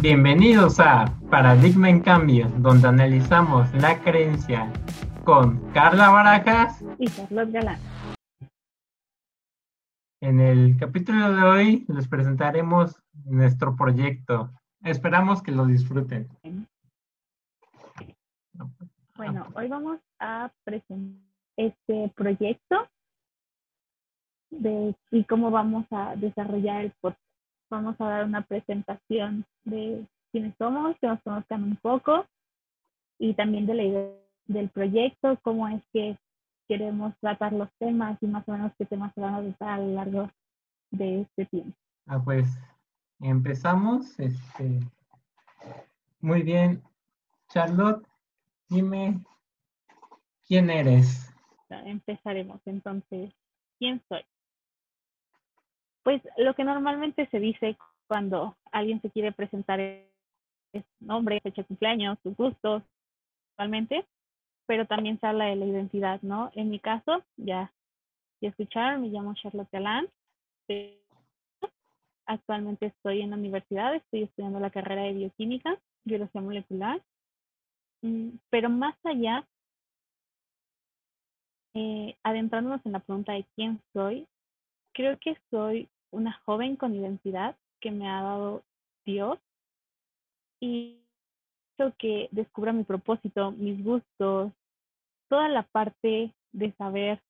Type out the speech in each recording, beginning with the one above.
Bienvenidos a Paradigma en Cambio, donde analizamos la creencia con Carla Barajas y Carlos Galán. En el capítulo de hoy les presentaremos nuestro proyecto. Esperamos que lo disfruten. Bueno, hoy vamos a presentar este proyecto de y cómo vamos a desarrollar el podcast vamos a dar una presentación de quiénes somos, que nos conozcan un poco y también de la idea del proyecto, cómo es que queremos tratar los temas y más o menos qué temas se van a tratar a lo largo de este tiempo. Ah, pues empezamos. Este, muy bien. Charlotte, dime quién eres. Empezaremos entonces. ¿Quién soy? Pues lo que normalmente se dice cuando alguien se quiere presentar es nombre, fecha de cumpleaños, sus gustos, actualmente, pero también se habla de la identidad, ¿no? En mi caso, ya, ya escucharon, me llamo Charlotte Galán. Actualmente estoy en la universidad, estoy estudiando la carrera de bioquímica, biología molecular. Mm, pero más allá, eh, adentrándonos en la pregunta de quién soy, creo que soy una joven con identidad que me ha dado Dios y eso que descubra mi propósito, mis gustos, toda la parte de saber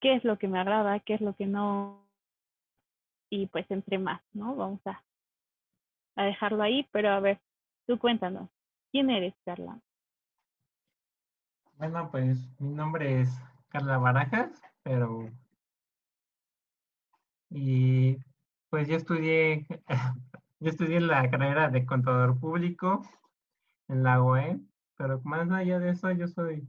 qué es lo que me agrada, qué es lo que no, y pues entre más, ¿no? Vamos a, a dejarlo ahí, pero a ver, tú cuéntanos, ¿quién eres, Carla? Bueno, pues mi nombre es Carla Barajas, pero y pues yo estudié, yo estudié la carrera de contador público en la OE, pero más allá de eso, yo soy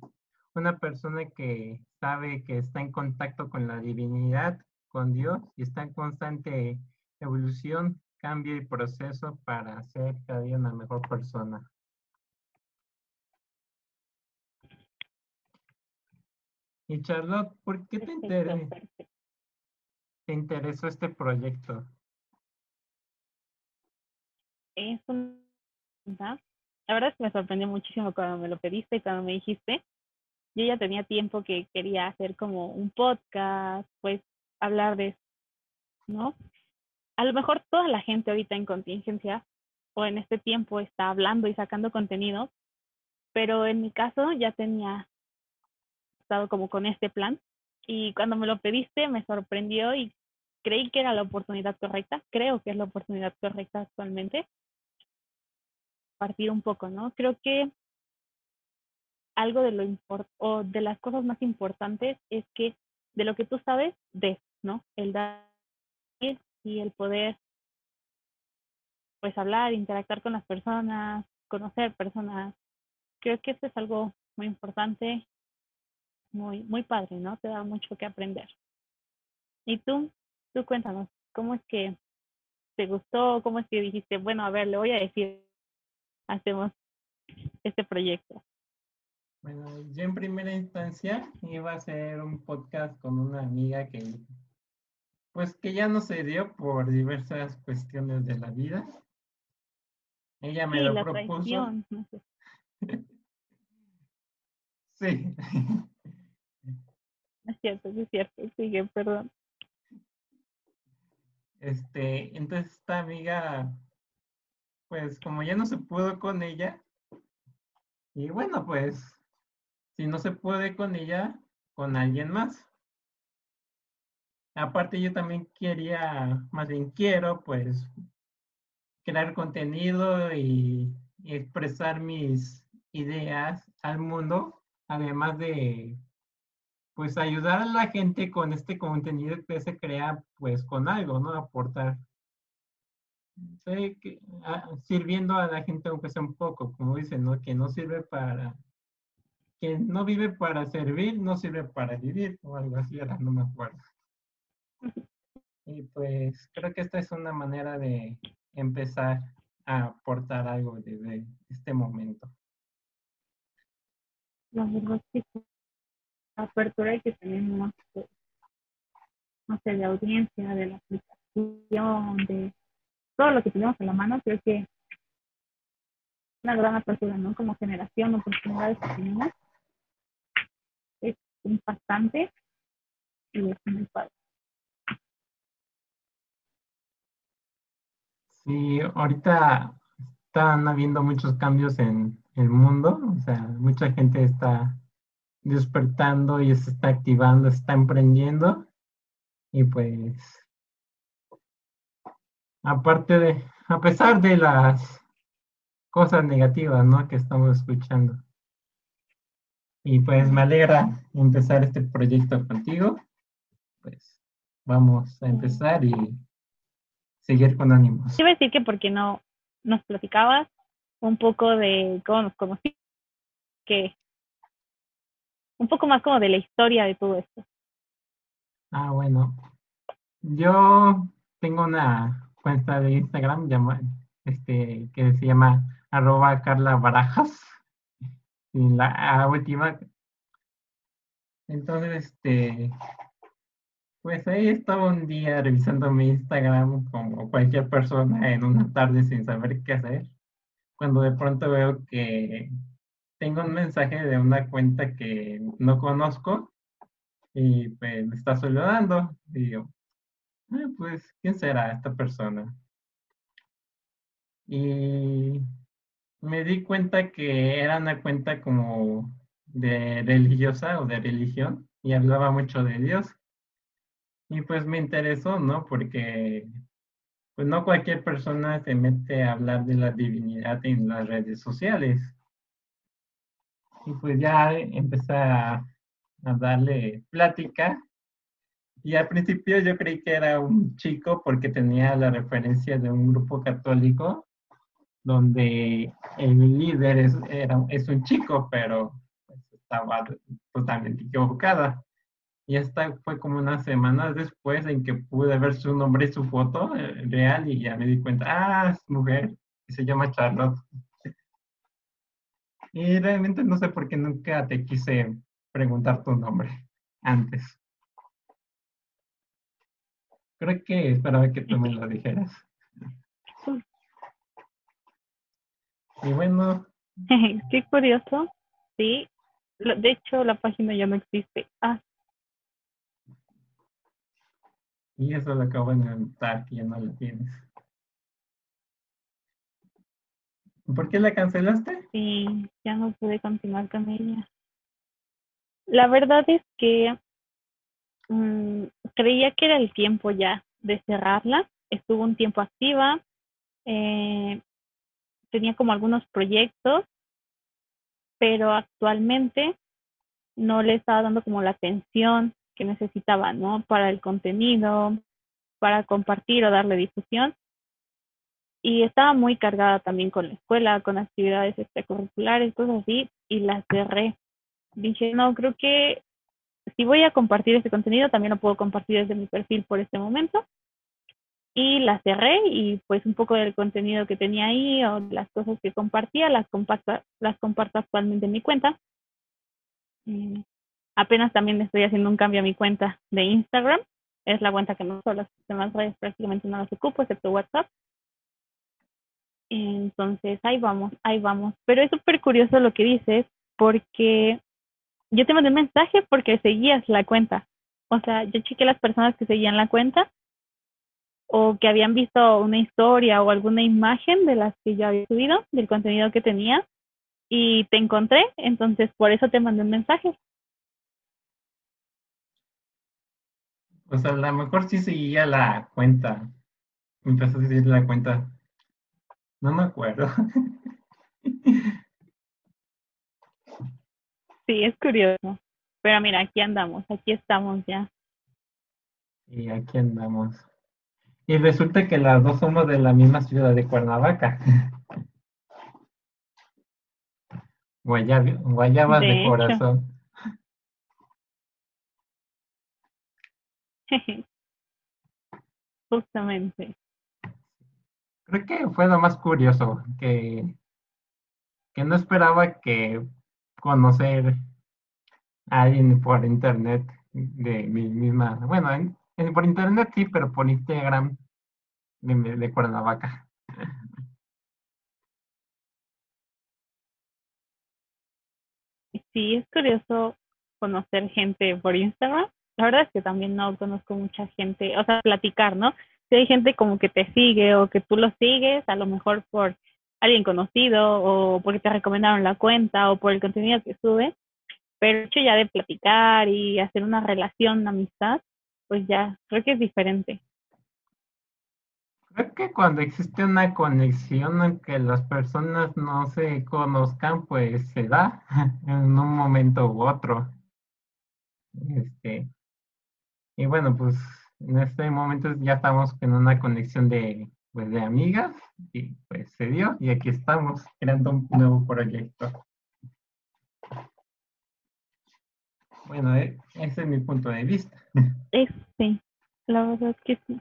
una persona que sabe que está en contacto con la divinidad, con Dios, y está en constante evolución, cambio y proceso para ser cada día una mejor persona. Y Charlotte, ¿por qué te interesa? te interesó este proyecto? Es un... La verdad es que me sorprendió muchísimo cuando me lo pediste y cuando me dijiste. Yo ya tenía tiempo que quería hacer como un podcast, pues hablar de eso, ¿no? A lo mejor toda la gente ahorita en contingencia o en este tiempo está hablando y sacando contenido, pero en mi caso ya tenía estado como con este plan y cuando me lo pediste me sorprendió y creí que era la oportunidad correcta, creo que es la oportunidad correcta actualmente. Partir un poco, ¿no? Creo que algo de lo import o de las cosas más importantes es que de lo que tú sabes, des, ¿no? El dar y el poder pues hablar, interactuar con las personas, conocer personas. Creo que eso es algo muy importante, muy, muy padre, ¿no? Te da mucho que aprender. ¿Y tú? Tú cuéntanos, ¿cómo es que te gustó? ¿Cómo es que dijiste, bueno, a ver, le voy a decir, hacemos este proyecto? Bueno, yo en primera instancia iba a hacer un podcast con una amiga que, pues que ya no se dio por diversas cuestiones de la vida. Ella me lo propuso. sí. Es cierto, es cierto. Sigue, perdón. Este, entonces esta amiga, pues como ya no se pudo con ella, y bueno, pues si no se puede con ella, con alguien más. Aparte yo también quería, más bien quiero, pues crear contenido y, y expresar mis ideas al mundo, además de pues ayudar a la gente con este contenido que se crea pues con algo, ¿no? Aportar. que, ah, sirviendo a la gente aunque sea un poco, como dicen, ¿no? Que no sirve para, que no vive para servir, no sirve para vivir, o algo así, ahora no me acuerdo. Y pues creo que esta es una manera de empezar a aportar algo desde este momento. la verdad sí la apertura que tenemos no sé de audiencia de la aplicación de todo lo que tenemos en la mano creo que una gran apertura no como generación oportunidades que tenemos. Es impactante y es muy padre. Sí, ahorita están habiendo muchos cambios en el mundo, o sea, mucha gente está despertando y se está activando, está emprendiendo y pues aparte de, a pesar de las cosas negativas, ¿no? Que estamos escuchando. Y pues me alegra empezar este proyecto contigo. Pues vamos a empezar y seguir con ánimos. A decir que porque no nos platicabas un poco de cómo nos conocimos, que un poco más como de la historia de todo esto. Ah, bueno. Yo tengo una cuenta de Instagram llama, este, que se llama arroba Carla Barajas. Y la última. Entonces, este, pues ahí estaba un día revisando mi Instagram como cualquier persona en una tarde sin saber qué hacer, cuando de pronto veo que tengo un mensaje de una cuenta que no conozco y pues me está saludando y digo, ah, pues, ¿quién será esta persona? Y me di cuenta que era una cuenta como de religiosa o de religión y hablaba mucho de Dios. Y pues me interesó, ¿no? Porque pues no cualquier persona se mete a hablar de la divinidad en las redes sociales. Y pues ya empecé a, darle plática. Y al principio yo creí que era un chico porque tenía la referencia de un grupo católico donde el líder es, era, es un chico, pero pues, estaba totalmente equivocada. Y esta fue como unas semanas después en que pude ver su nombre y su foto eh, real y ya me di cuenta, ah, es mujer, y se llama Charlotte. Y realmente no sé por qué nunca te quise preguntar tu nombre antes. Creo que esperaba que tú me lo dijeras. Y bueno. Qué curioso. Sí. De hecho, la página ya no existe. Ah, Y eso lo acabo de notar que ya no lo tienes. ¿Por qué la cancelaste? Sí, ya no pude continuar con ella. La verdad es que mm, creía que era el tiempo ya de cerrarla. Estuvo un tiempo activa. Eh, tenía como algunos proyectos, pero actualmente no le estaba dando como la atención que necesitaba, ¿no? Para el contenido, para compartir o darle difusión. Y estaba muy cargada también con la escuela, con actividades extracurriculares, cosas así, y la cerré. Dije, no, creo que si voy a compartir este contenido, también lo puedo compartir desde mi perfil por este momento. Y la cerré y pues un poco del contenido que tenía ahí o las cosas que compartía, las comparto, las comparto actualmente en mi cuenta. Mm, Apenas también estoy haciendo un cambio a mi cuenta de Instagram. Es la cuenta que no uso, las demás redes prácticamente no las ocupo, excepto WhatsApp. Entonces, ahí vamos, ahí vamos. Pero es súper curioso lo que dices, porque yo te mandé un mensaje porque seguías la cuenta. O sea, yo chequé las personas que seguían la cuenta o que habían visto una historia o alguna imagen de las que yo había subido, del contenido que tenía, y te encontré, entonces por eso te mandé un mensaje. Sea, a lo mejor sí seguía la cuenta. Empezó a seguir la cuenta. No me acuerdo. Sí, es curioso. Pero mira, aquí andamos, aquí estamos ya. Y aquí andamos. Y resulta que las dos somos de la misma ciudad de Cuernavaca. guayabas de, corazón. Justamente. Creo que fue lo más curioso, que, que no esperaba que conocer a alguien por internet de mi misma, bueno, por internet sí, pero por Instagram de Cuernavaca. Sí, es curioso conocer gente por Instagram. La verdad es que también no conozco mucha gente, o sea, platicar, ¿no? Si hay gente como que te sigue o que tú lo sigues, a lo mejor por alguien conocido o porque te recomendaron la cuenta o por el contenido que sube, pero hecho ya de platicar y hacer una relación, una amistad, pues ya creo que es diferente. Creo que cuando existe una conexión, aunque las personas no se conozcan, pues se da en un momento u otro. Este, y bueno, pues en este momento ya estamos en una conexión de, pues, de amigas y pues se dio y aquí estamos creando un nuevo proyecto. Bueno, e, ese es mi punto de vista. Sí, la verdad es que sí.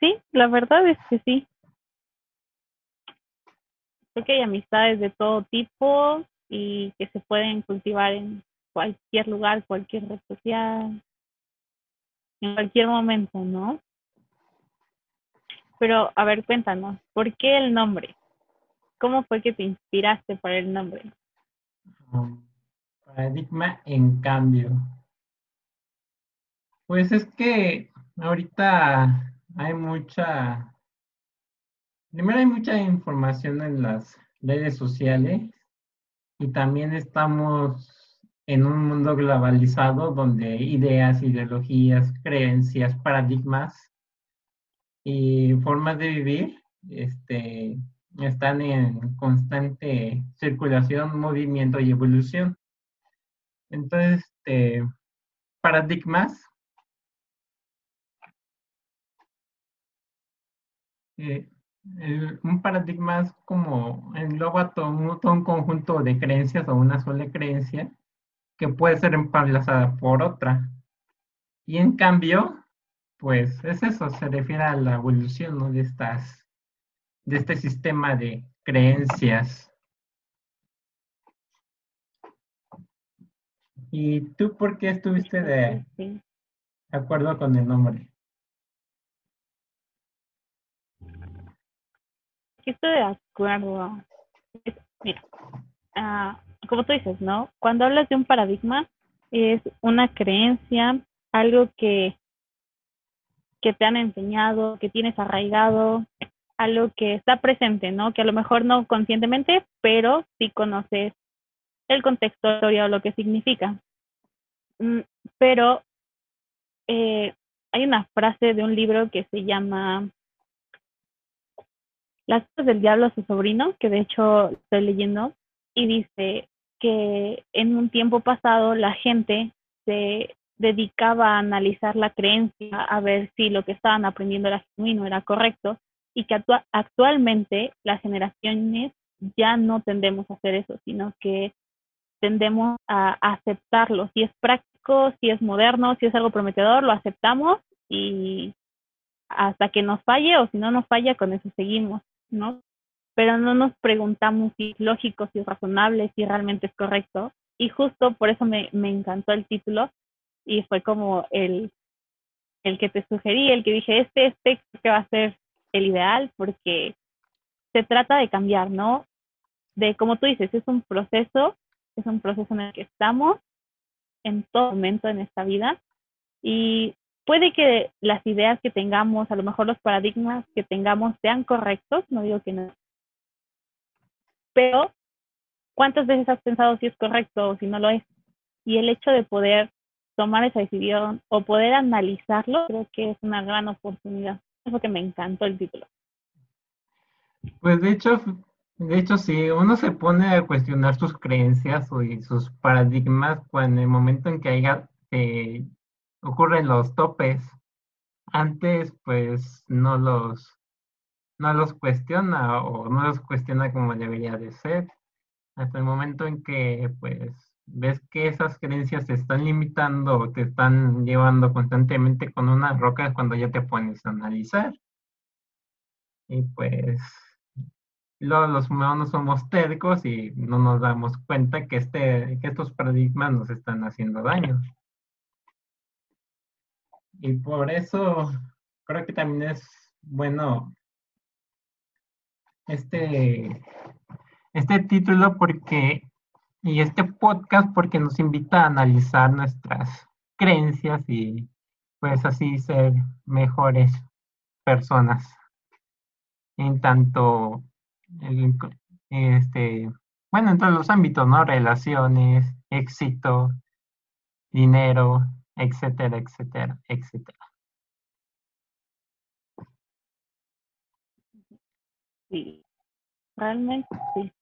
Sí, la verdad es que sí. Creo que hay amistades de todo tipo y que se pueden cultivar en cualquier lugar, cualquier red social, en cualquier momento, ¿no? Pero, a ver, cuéntanos, ¿por qué el nombre? ¿Cómo fue que te inspiraste para el nombre? paradigma en cambio. Pues es que ahorita hay mucha, primero hay mucha información en las redes sociales y también estamos en un mundo globalizado donde ideas, ideologías, creencias, paradigmas y formas de vivir este, están en constante circulación, movimiento y evolución. Entonces, este, paradigmas Eh, un paradigma es como engloba todo todo un conjunto de creencias o una sola creencia que puede ser emplazada por otra. Y en cambio, pues es eso, se refiere a la evolución de estas, de este sistema de creencias. ¿Y tú por qué estuviste de acuerdo con el nombre? estoy de acuerdo. Mira, ah, como tú dices, ¿no? Cuando hablas de un paradigma, es una creencia, algo que, que te han enseñado, que tienes arraigado, algo que está presente, ¿no? Que a lo mejor no conscientemente, pero sí conoces el contexto o lo que significa. Mm, pero eh, hay una frase de un libro que se llama las cosas del diablo a su sobrino, que de hecho estoy leyendo, y dice que en un tiempo pasado la gente se dedicaba a analizar la creencia, a ver si lo que estaban aprendiendo era genuino, era correcto, y que actualmente las generaciones ya no tendemos a hacer eso, sino que tendemos a aceptarlo. Si es práctico, si es moderno, si es algo prometedor, lo aceptamos y hasta que nos falle o si no nos falla, con eso seguimos. ¿no? Pero no nos preguntamos si es lógico, si es razonable, si realmente es correcto. Y justo por eso me, me encantó el título y fue como el, el que te sugerí, el que dije, este, este que va a ser el ideal porque se trata de cambiar, ¿no? De como tú dices, es un proceso, es un proceso en el que estamos en todo momento en esta vida y puede que las ideas que tengamos, a lo mejor los paradigmas que tengamos sean correctos, no digo que no, pero ¿cuántas veces has pensado si es correcto o si no lo es? Y el hecho de poder tomar esa decisión o poder analizarlo, creo que es una gran oportunidad. Es lo que me encantó el título. Pues de hecho, de hecho, si uno se pone a cuestionar sus creencias y sus paradigmas, cuando en el momento en que haya eh, ocurren los topes. Antes, pues, no los, no los cuestiona o no los cuestiona como debería de ser. Hasta el momento en que, pues, ves que esas creencias te están limitando o te están llevando constantemente con una roca cuando ya te pones a analizar. Y pues, luego los humanos somos tercos y no nos damos cuenta que, este, que estos paradigmas nos están haciendo daño. Y por eso creo que también es bueno este, este título porque y este podcast porque nos invita a analizar nuestras creencias y pues así ser mejores personas. En tanto este bueno en todos los ámbitos no relaciones éxito dinero etcétera etcétera etcétera sí realmente sí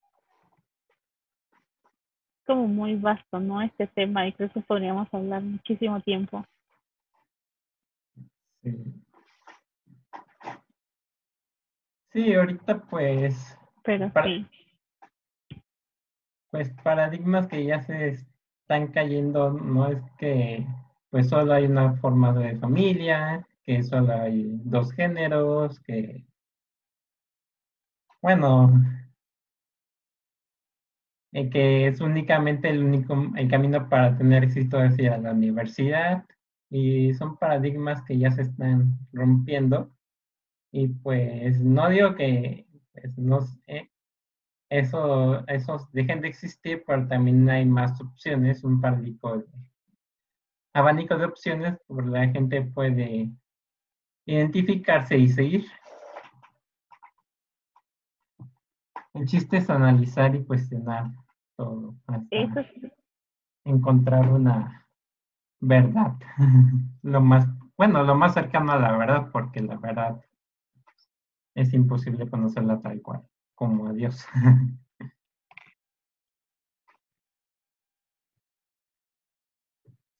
como muy vasto, ¿no? Este tema y creo que podríamos hablar muchísimo tiempo. Sí. Sí, ahorita pues... Pero sí. Pues paradigmas que ya se están cayendo, no es que pues solo hay una forma de familia, que solo hay dos géneros, que... Bueno, que es únicamente el único el camino para tener éxito es ir a la universidad y son paradigmas que ya se están rompiendo y pues no digo que pues, no, eso, esos dejen de existir, pero también hay más opciones, un de, abanico de opciones por la gente puede identificarse y seguir. El chiste es analizar y cuestionar todo. Encontrar una verdad. lo más, bueno, lo más cercano a la verdad, porque la verdad es imposible conocerla tal cual, como a Dios.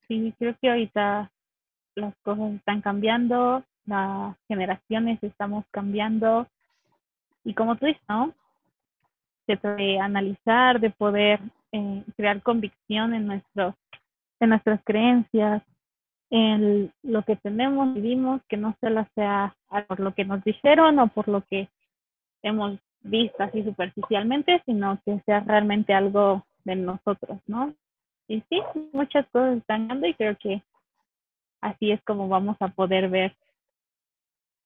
Sí, creo que ahorita las cosas están cambiando, las generaciones estamos cambiando y como tú dices, ¿no? De analizar, de poder eh, crear convicción en, nuestros, en nuestras creencias, en lo que tenemos, vivimos, que no solo sea por lo que nos dijeron o por lo que hemos visto así superficialmente, sino que sea realmente algo de nosotros, ¿no? Y sí, muchas cosas están dando y creo que así es como vamos a poder ver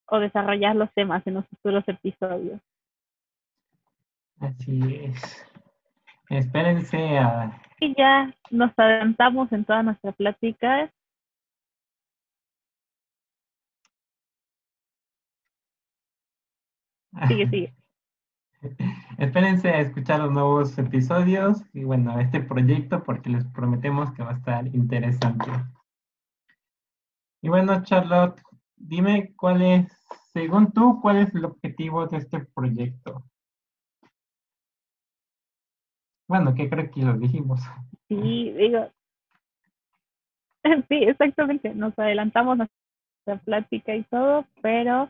o desarrollar los temas en los futuros episodios. Así es. Espérense a... Y ya nos adelantamos en toda nuestra plática. Sigue, sigue. Espérense a escuchar los nuevos episodios y bueno, este proyecto porque les prometemos que va a estar interesante. Y bueno, Charlotte, dime cuál es, según tú, cuál es el objetivo de este proyecto. Bueno, ¿qué creo que lo dijimos? Sí, digo. Sí, exactamente. Nos adelantamos nuestra plática y todo, pero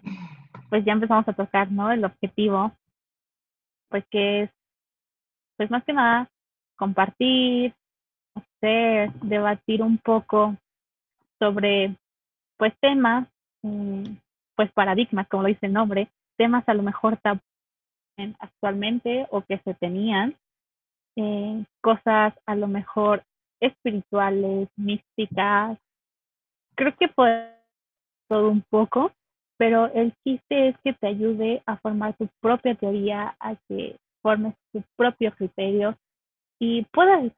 pues ya empezamos a tocar, ¿no? El objetivo, pues que es, pues más que nada, compartir, hacer, debatir un poco sobre, pues temas, mm, pues paradigmas, como lo dice el nombre, temas a lo mejor actualmente o que se tenían eh, cosas a lo mejor espirituales, místicas. Creo que puede todo un poco, pero el chiste es que te ayude a formar tu propia teoría, a que formes tu propio criterio y puedas,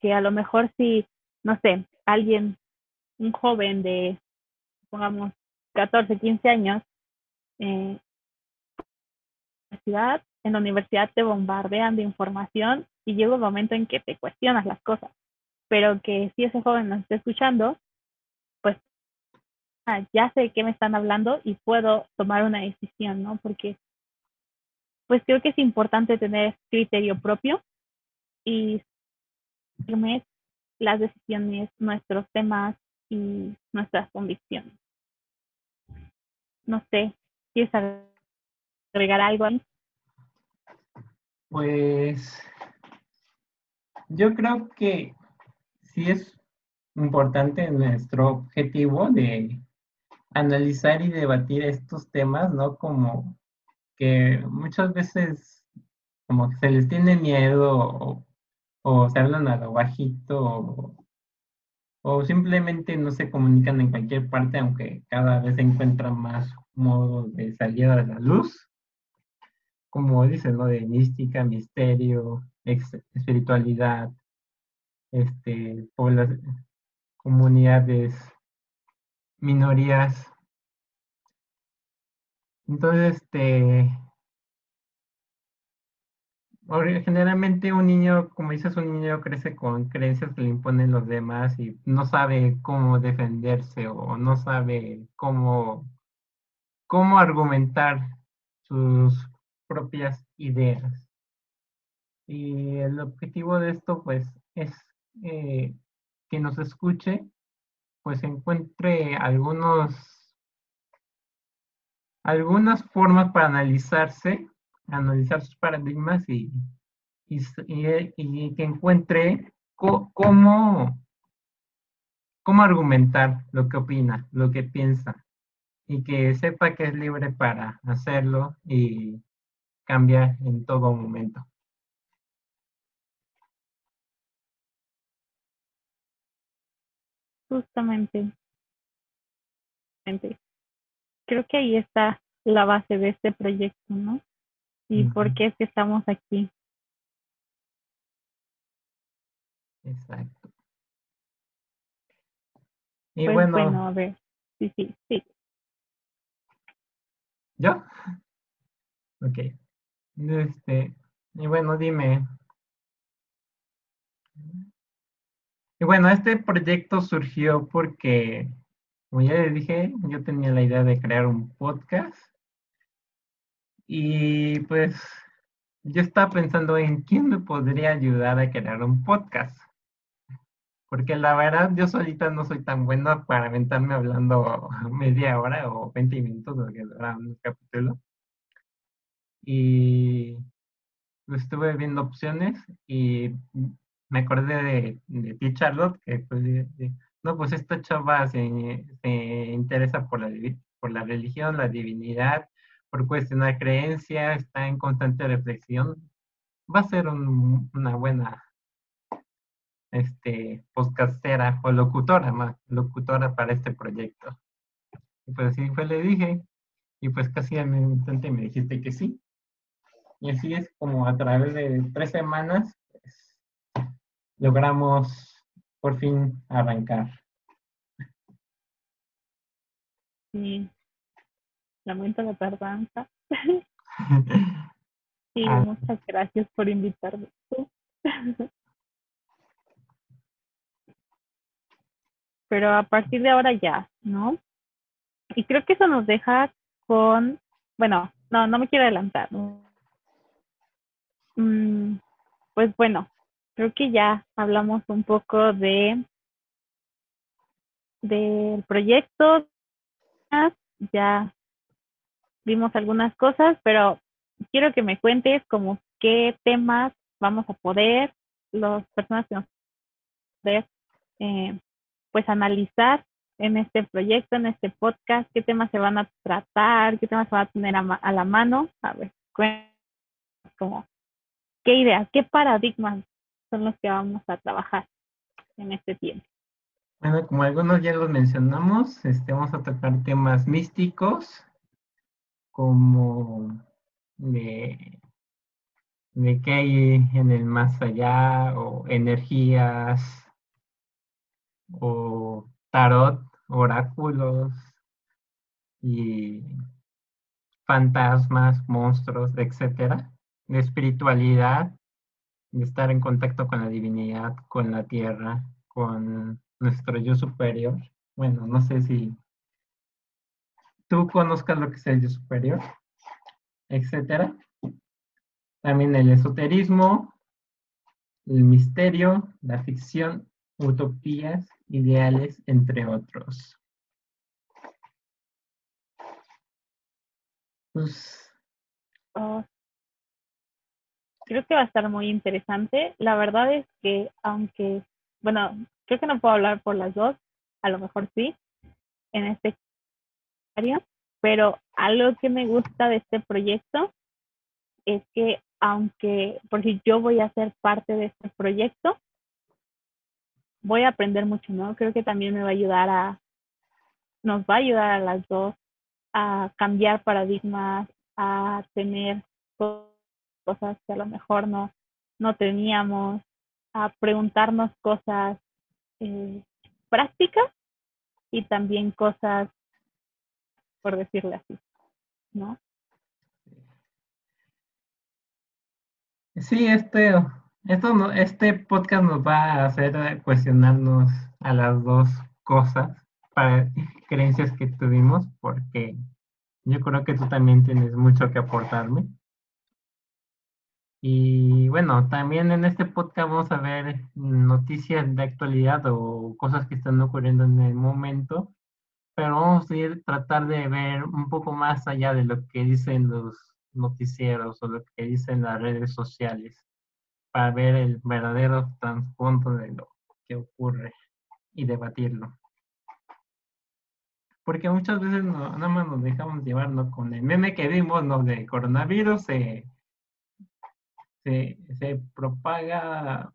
que a lo mejor si, no sé, alguien, un joven de, pongamos, 14, 15 años, eh, universidad en la universidad te bombardean de información y llega un momento en que te cuestionas las cosas. Pero que si ese joven nos está escuchando, pues ah, ya sé de qué me están hablando y puedo tomar una decisión, ¿no? Porque pues creo que es importante tener criterio propio y las decisiones, nuestros temas y nuestras convicciones. No sé, ¿quieres agregar algo ahí? Pues yo creo que sí es importante nuestro objetivo de analizar y debatir estos temas, ¿no? Como que muchas veces como que se les tiene miedo o, se hablan a lo bajito o, o simplemente no se comunican en cualquier parte, aunque cada vez se encuentran más modos de salida de la luz, como dicen, ¿no? De mística, misterio, espiritualidad, este, comunidades, minorías. Entonces, este, generalmente un niño, como dices, un niño crece con creencias que le imponen los demás y no sabe cómo defenderse o no sabe cómo, cómo argumentar sus propias ideas. Y el objetivo de esto, pues, es eh, que nos escuche, pues encuentre algunos, algunas formas para analizarse analizar sus paradigmas y, y, que encuentre cómo, cómo argumentar lo que opina, lo que piensa, y que sepa que es libre para hacerlo y cambiar en todo momento. Justamente. Creo que ahí está la base de este proyecto, ¿no? y por qué es que estamos aquí. Exacto. Y pues bueno, bueno, a ver, sí, sí, sí. ¿Yo? Ok. Este, y bueno, dime. Y bueno, este proyecto surgió porque, como ya les dije, yo tenía la idea de crear un podcast y pues yo estaba pensando en quién me podría ayudar a crear un podcast. Porque la verdad, yo solita no soy tan buena para aventarme hablando media hora o 20 minutos, lo que dura un capítulo. Y pues, estuve viendo opciones y me acordé de, de ti, Charlotte, que pues, no, pues esta chava se, se interesa por la, por la religión, la divinidad, por cuestionar creencia, está en constante reflexión, va a ser una buena este, podcastera o locutora, más locutora para este proyecto. Y pues así fue, le dije, y pues casi al instante me dijiste que sí. Y así es como a través de tres semanas pues, logramos por fin arrancar. Sí, lamento la tardanza. sí, ah. muchas gracias por invitarme. Pero a partir de ahora ya, ¿no? Y creo que eso nos deja con, bueno, no, no me quiero adelantar. Pues bueno, creo que ya hablamos un poco de del proyecto, ya vimos algunas cosas, pero quiero que me cuentes como qué temas vamos a poder, las personas que nos poder, eh, pues analizar en este proyecto, en este podcast, qué temas se van a tratar, qué temas se van a tener a, la mano. A ver, como, qué ideas, qué paradigmas son los que vamos a trabajar en este tiempo. Bueno, como algunos ya los mencionamos, este, vamos a tocar temas místicos, como de, de qué hay en el más allá, o energías, o tarot, oráculos, y fantasmas, monstruos, etcétera, de espiritualidad, de estar en contacto con la divinidad, con la tierra, con nuestro yo superior. Bueno, no sé si tú conozcas lo que es el yo superior, etcétera. También el esoterismo, el misterio, la ficción, utopías, ideales, entre otros. Pues, oh, creo que va a estar muy interesante. La verdad es que, aunque, bueno, creo que no puedo hablar por las dos, a lo mejor sí, en este Pero algo que me gusta de este proyecto es que aunque, por si yo voy a ser parte de este proyecto, voy a aprender mucho, ¿no? Creo que también me va a ayudar a, nos va a ayudar a las dos a cambiar paradigmas, a tener cosas que a lo mejor no, no teníamos, a preguntarnos cosas eh, prácticas y también cosas, por decirle así, ¿no? Sí, este, esto este podcast nos va a hacer cuestionarnos a las dos cosas, para creencias que tuvimos, porque yo creo que tú también tienes mucho que aportarme. Y bueno, también en este podcast vamos a ver noticias de actualidad o cosas que están ocurriendo en el momento, pero vamos a ir tratar de ver un poco más allá de lo que dicen los noticieros o lo que dicen las redes sociales para ver el verdadero trasfondo de lo que ocurre y debatirlo. Porque muchas veces no, nada más nos dejamos llevar con el meme que vimos ¿no? de coronavirus, se, se, propaga,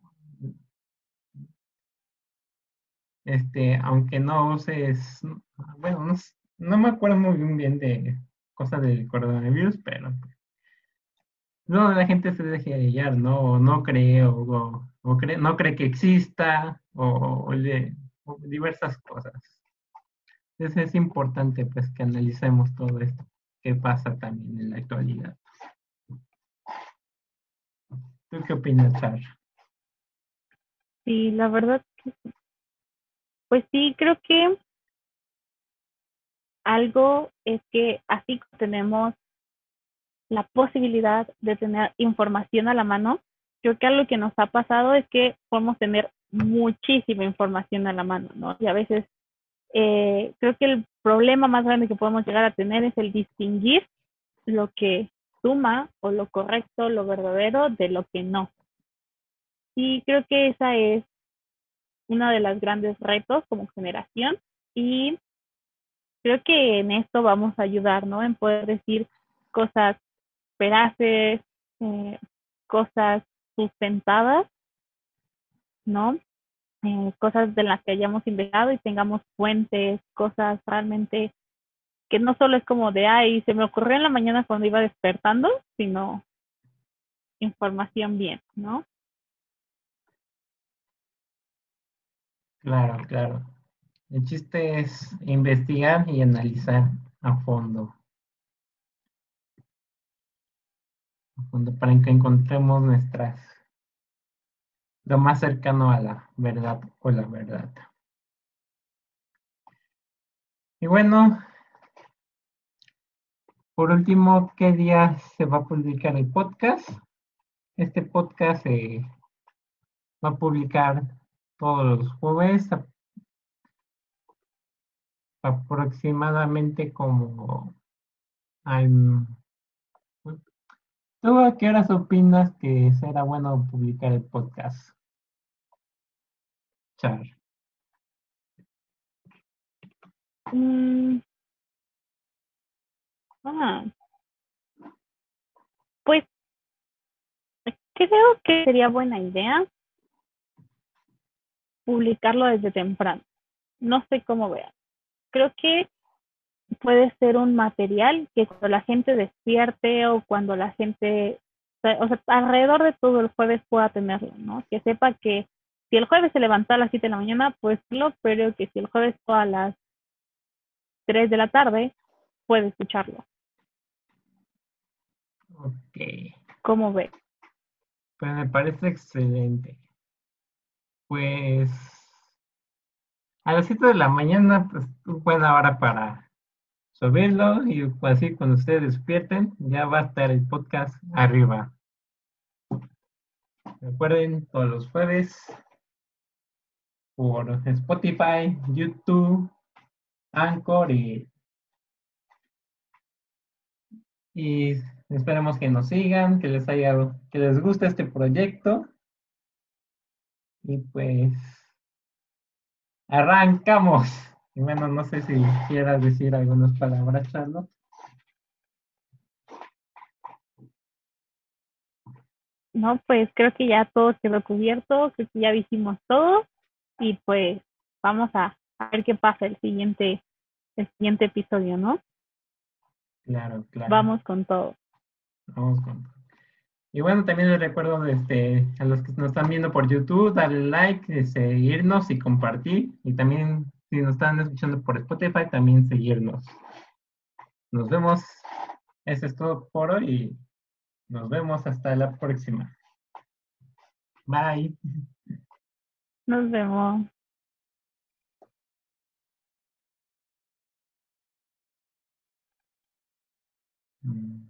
este, aunque no uses, bueno, no, me acuerdo muy bien de cosas del coronavirus, pero no, la gente se deja hallar, no, no cree o, cree, no cree que exista o, diversas cosas. Entonces es importante pues que analicemos todo esto que pasa también en la actualidad. ¿Tú qué opinas, Char? Sí, la verdad que pues sí, creo que algo es que así tenemos la posibilidad de tener información a la mano, creo que algo que nos ha pasado es que podemos tener muchísima información a la mano, ¿no? Y a veces eh, creo que el problema más grande que podemos llegar a tener es el distinguir lo que suma o lo correcto, lo verdadero de lo que no. Y creo que esa es uno de los grandes retos como generación y creo que en esto vamos a ayudar, ¿no? En poder decir cosas veraces, eh, cosas sustentadas, ¿no? Eh, cosas de las que hayamos investigado y tengamos fuentes, cosas realmente que no solo es como de, ay, se me ocurrió en la mañana cuando iba despertando, sino información bien, ¿no? Claro, claro. El chiste es investigar y analizar a fondo. para que encontremos nuestras, lo más cercano a la verdad o la verdad. Y bueno, por último, ¿qué día se va a publicar el podcast? Este podcast se va a publicar todos los jueves aproximadamente como al ¿Tú a qué horas opinas que será bueno publicar el podcast? Char. Mm. Ah. Pues creo que sería buena idea publicarlo desde temprano. No sé cómo vean. Creo que puede ser un material que cuando la gente despierte o cuando la gente, o sea, alrededor de todo el jueves pueda tenerlo, ¿no? Que sepa que si el jueves se levantó a las 7 de la mañana, pues lo, pero que si el jueves fue a las 3 de la tarde, puede escucharlo. Ok. ¿Cómo ve? Pues me parece excelente. Pues a las 7 de la mañana, pues buena hora para subirlo y así cuando ustedes despierten ya va a estar el podcast arriba. Recuerden todos los jueves por Spotify, YouTube, Anchor y, y Esperemos que nos sigan, que les haya, que les guste este proyecto. Y pues, arrancamos. Y bueno, no sé si quieras decir algunas palabras, Charlotte. No, pues creo que ya todo quedó cubierto, creo que ya dijimos todo y pues vamos a, a ver qué pasa el siguiente, el siguiente episodio, ¿no? Claro, claro. Vamos con todo. Vamos con. Y bueno, también les recuerdo este, a los que nos están viendo por YouTube, darle like, seguirnos y compartir. Y también si nos están escuchando por Spotify, también seguirnos. Nos vemos. Eso es todo por hoy y nos vemos hasta la próxima. Bye. Nos vemos. Mm.